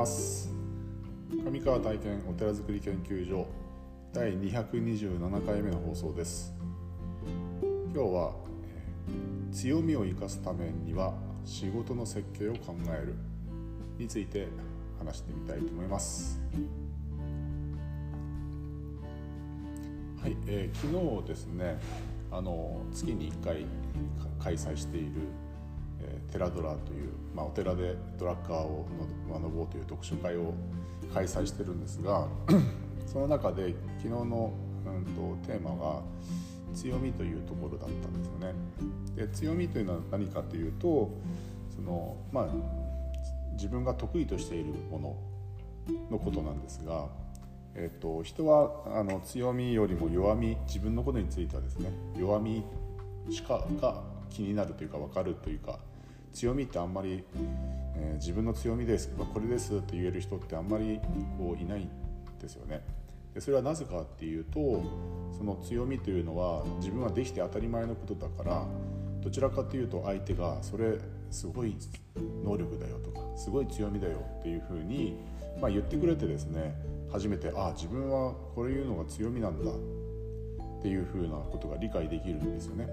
ます。上川体験お寺づくり研究所第227回目の放送です。今日は強みを生かすためには仕事の設計を考えるについて話してみたいと思います。はい、えー、昨日ですねあの月に1回開催しているテラドラという、まあ、お寺でドラッカーを学ぼうという読書会を開催してるんですが その中で昨日の、うんと、テーマが強みというところだったんですよね。で強みというのは何かというとその、まあ、自分が得意としているもののことなんですが、えっと、人はあの強みよりも弱み自分のことについてはですね弱みしかが気になるというか分かるというか強みってあんまり、えー、自分の強みですこれですって言える人ってあんまりこういないんですよね。でそれはなぜかっていうとその強みというのは自分はできて当たり前のことだからどちらかというと相手がそれすごい能力だよとかすごい強みだよっていうふうに、まあ、言ってくれてですね初めてああ自分はこれいうのが強みなんだっていうふうなことが理解できるんですよね。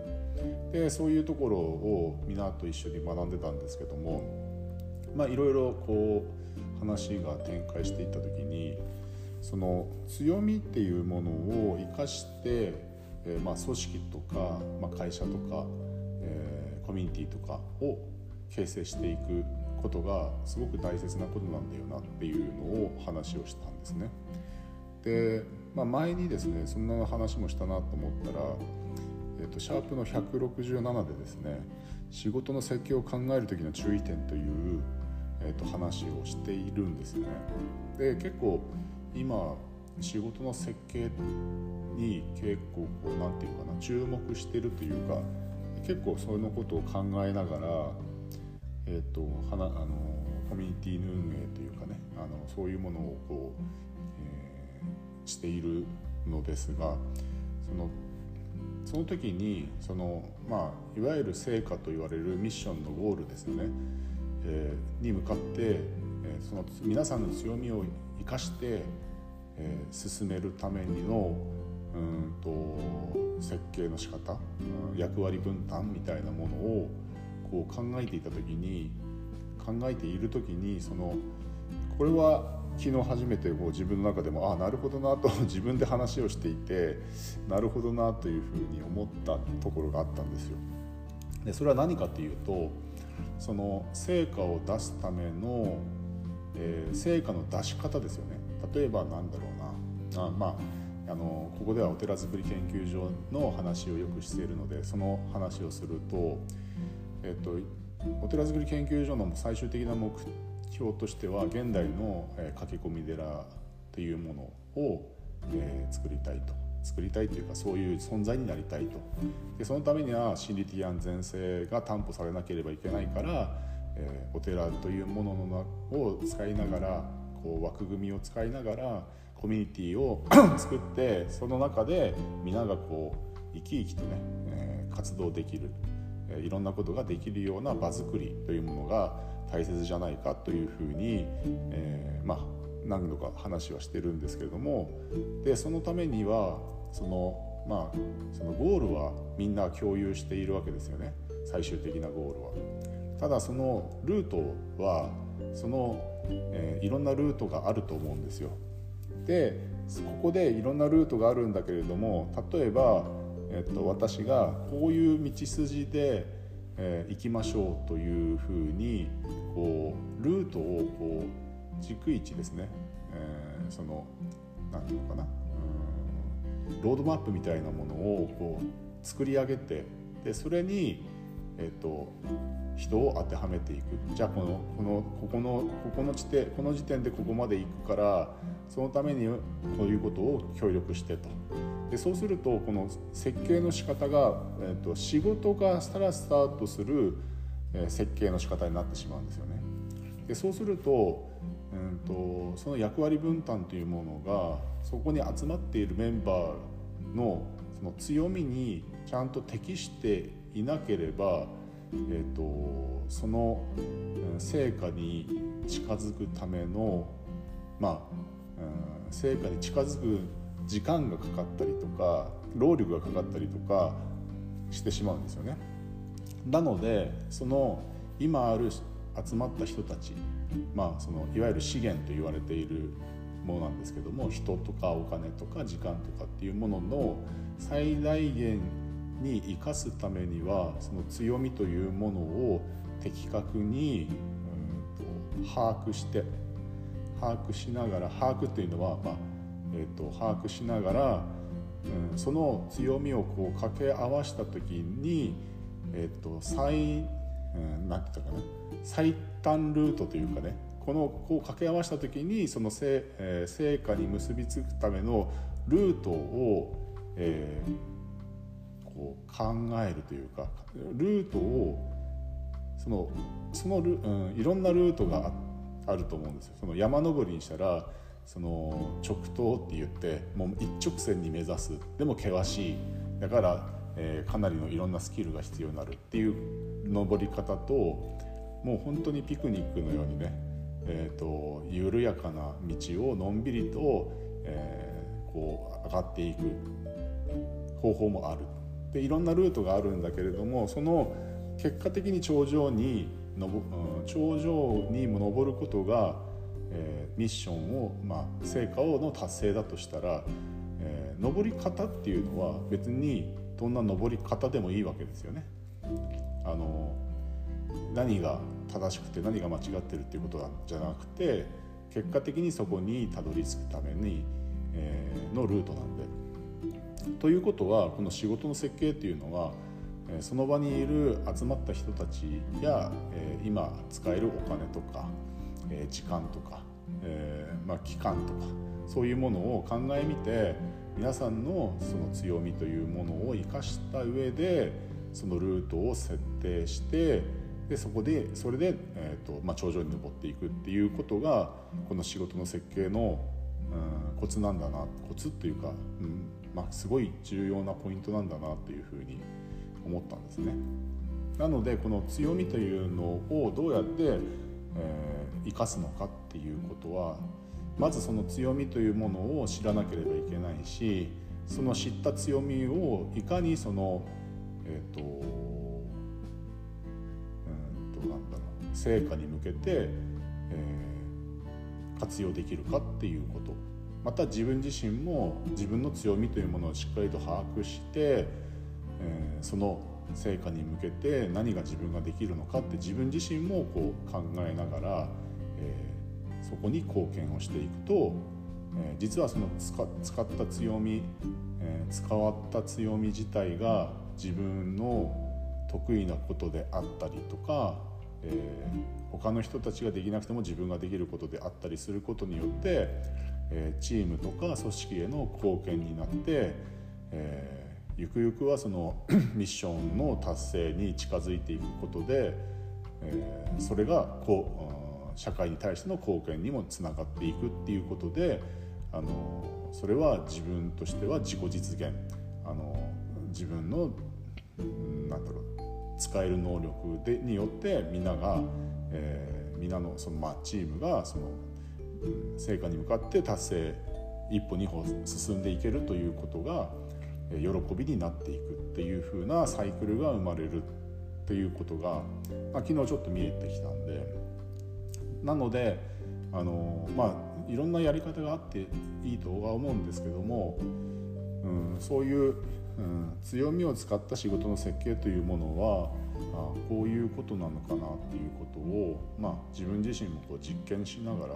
でそういうところを皆と一緒に学んでたんですけどもまあいろいろこう話が展開していった時にその強みっていうものを生かして、えー、まあ組織とか、まあ、会社とか、えー、コミュニティとかを形成していくことがすごく大切なことなんだよなっていうのを話をしたんですね。で、まあ、前にですねそんな話もしたなと思ったらえーと、シャープの167でですね仕事の設計を考える時の注意点という、えーと、話をしているんですね。で結構今仕事の設計に結構こう何て言うかな注目してるというか結構そのことを考えながら、えーと、はなあのコミュニティの運営というかねあのそういうものをこう、えー、しているのですがそのその時にその、まあ、いわゆる成果と言われるミッションのゴールですね、えー、に向かって、えー、その皆さんの強みを生かして、えー、進めるためにのうんと設計の仕方役割分担みたいなものをこう考えていた時に考えている時にそのこれは昨日初めてこう自分の中でもああなるほどなと 自分で話をしていてなるほどなというふうに思ったところがあったんですよ。でそれは何かというとその成果を出すための、えー、成果の出し方ですよね。例えばなんだろうなあまああのここではお寺づくり研究所の話をよくしているのでその話をすると、えっと、お寺づくり研究所の最終的な目標としては現代の、え駆け込み寺というものを、え、作りたいと。作りたいというかそういう存在になりたいと。でそのためには心理的安全性が担保されなければいけないから、え、お寺というもののを使いながらこう枠組みを使いながらコミュニティを 作ってその中で皆がこう生き生きとね、え、活動できる、え、いろんなことができるような場作りというものが大切じゃないかというふうに、えー、まあ何度か話はしてるんですけれどもでそのためにはそのまあそのゴールはみんな共有しているわけですよね最終的なゴールは。ただそのルートはその、えー、いろんなルートがあると思うんですよ。でここでいろんなルートがあるんだけれども例えば、えっと、私がこういう道筋でえー、行きましょうというふうにこうルートをこう軸位置ですね、えー、その何て言うのかなうんロードマップみたいなものをこう作り上げてでそれに、えーと、人を当てはめていくじゃあこのこのここのここの地点この時点でここまで行くからそのためにこういうことを協力してとでそうするとこの設計の仕方が、えーと、仕事がしたらスタートする、えー、設計の仕方になってしまうんですよね。でそうすると,、うんと、その役割分担というものがそこに集まっているメンバーのその強みにちゃんと適していなければ、えーと、その成果に近づくためのまあ、うん、成果に近づく時間がかかったりとか労力がかかったりとかしてしまうんですよね。なのでその今ある集まった人たち、まあ、そのいわゆる資源と言われているものなんですけども人とかお金とか時間とかっていうものの最大限に生かすためにはその強みというものを的確にうんと把握して把握しながら把握というのは、まあえーと、把握しながら、うん、その強みをこう掛け合わした時に、えーと、最、うん、なんて言ったかな？最短ルートというかねこのこう掛け合わした時にその成,、えー、成果に結びつくためのルートを、えー、こう考えるというかルートをそのそのル、うん、いろんなルートがあると思うんですよ。その山登りにしたらその直投って言ってもう一直線に目指す。でも険しい。だから、えー、かなりのいろんなスキルが必要になるっていう登り方ともう本当にピクニックのようにね、えーと、緩やかな道をのんびりと、えー、こう上がっていく方法もある。でいろんなルートがあるんだけれどもその結果的に頂上にのぼ、うん、頂上にも登ることが、えー、ミッションを、まあ、成果をの達成だとしたら、えー、登り方っていうのは別にどんな登り方でもいいわけですよね。あの何が正しくて何が間違ってるっていうことじゃなくて結果的にそこにたどり着くために、えー、のルートなんで。ということはこの仕事の設計っていうのはその場にいる集まった人たちや今使えるお金とか時間とか、まあ、期間とかそういうものを考えみて皆さんのその強みというものを生かした上でそのルートを設定してでそこでそれで、えーとまあ、頂上に登っていくっていうことがこの仕事の設計の、うん、コツなんだなコツっていうか、うんまあ、すごい重要なポイントなんだなっていうふうに思ったんですね。なのでこの強みというのをどうやって、えー、生かすのかっていうことはまずその強みというものを知らなければいけないしその知った強みをいかにそのえっ、ー、とうんとなんだろう成果に向けて、えー、活用できるかっていうことまた自分自身も自分の強みというものをしっかりと把握してえー、その成果に向けて何が自分ができるのかって自分自身もこう考えながら、えー、そこに貢献をしていくと、えー、実はその使使った強み、えー、使わった強み自体が自分の得意なことであったりとか、えー、他の人たちができなくても自分ができることであったりすることによって、えー、チームとか組織への貢献になって、えーゆくゆくはその ミッションの達成に近づいていくことで、えー、それがこう社会に対しての貢献にもつながっていくっていうことであのそれは自分としては自己実現。あの自分のなんだろう使える能力でによってみんなが、えー、みんなのその、まあ、チームがその成果に向かって達成一歩二歩進んでいけるということが喜びになっていくっていう風なサイクルが生まれるっていうことが、まあ、昨日ちょっと見えてきたんでなのであのまあいろんなやり方があっていいとは思うんですけども、うん、そういう、うん、強みを使った仕事の設計というものはあこういうことなのかなっていうことを、まあ、自分自身もこう実験しながら、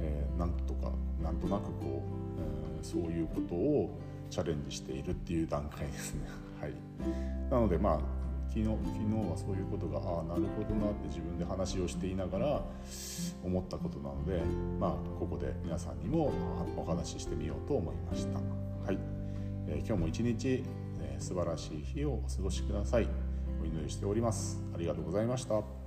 えー、なんとかなんとなくこう、えー、そういうことをチャレンジしているっていう段階ですね。はい、なのでまあ昨日昨日はそういうことがああなるほどなって自分で話をしていながら思ったことなので、まあ、ここで皆さんにもお話ししてみようと思いました。はいえ、今日も一日、えー、素晴らしい日をお過ごしください。お祈りしております。ありがとうございました。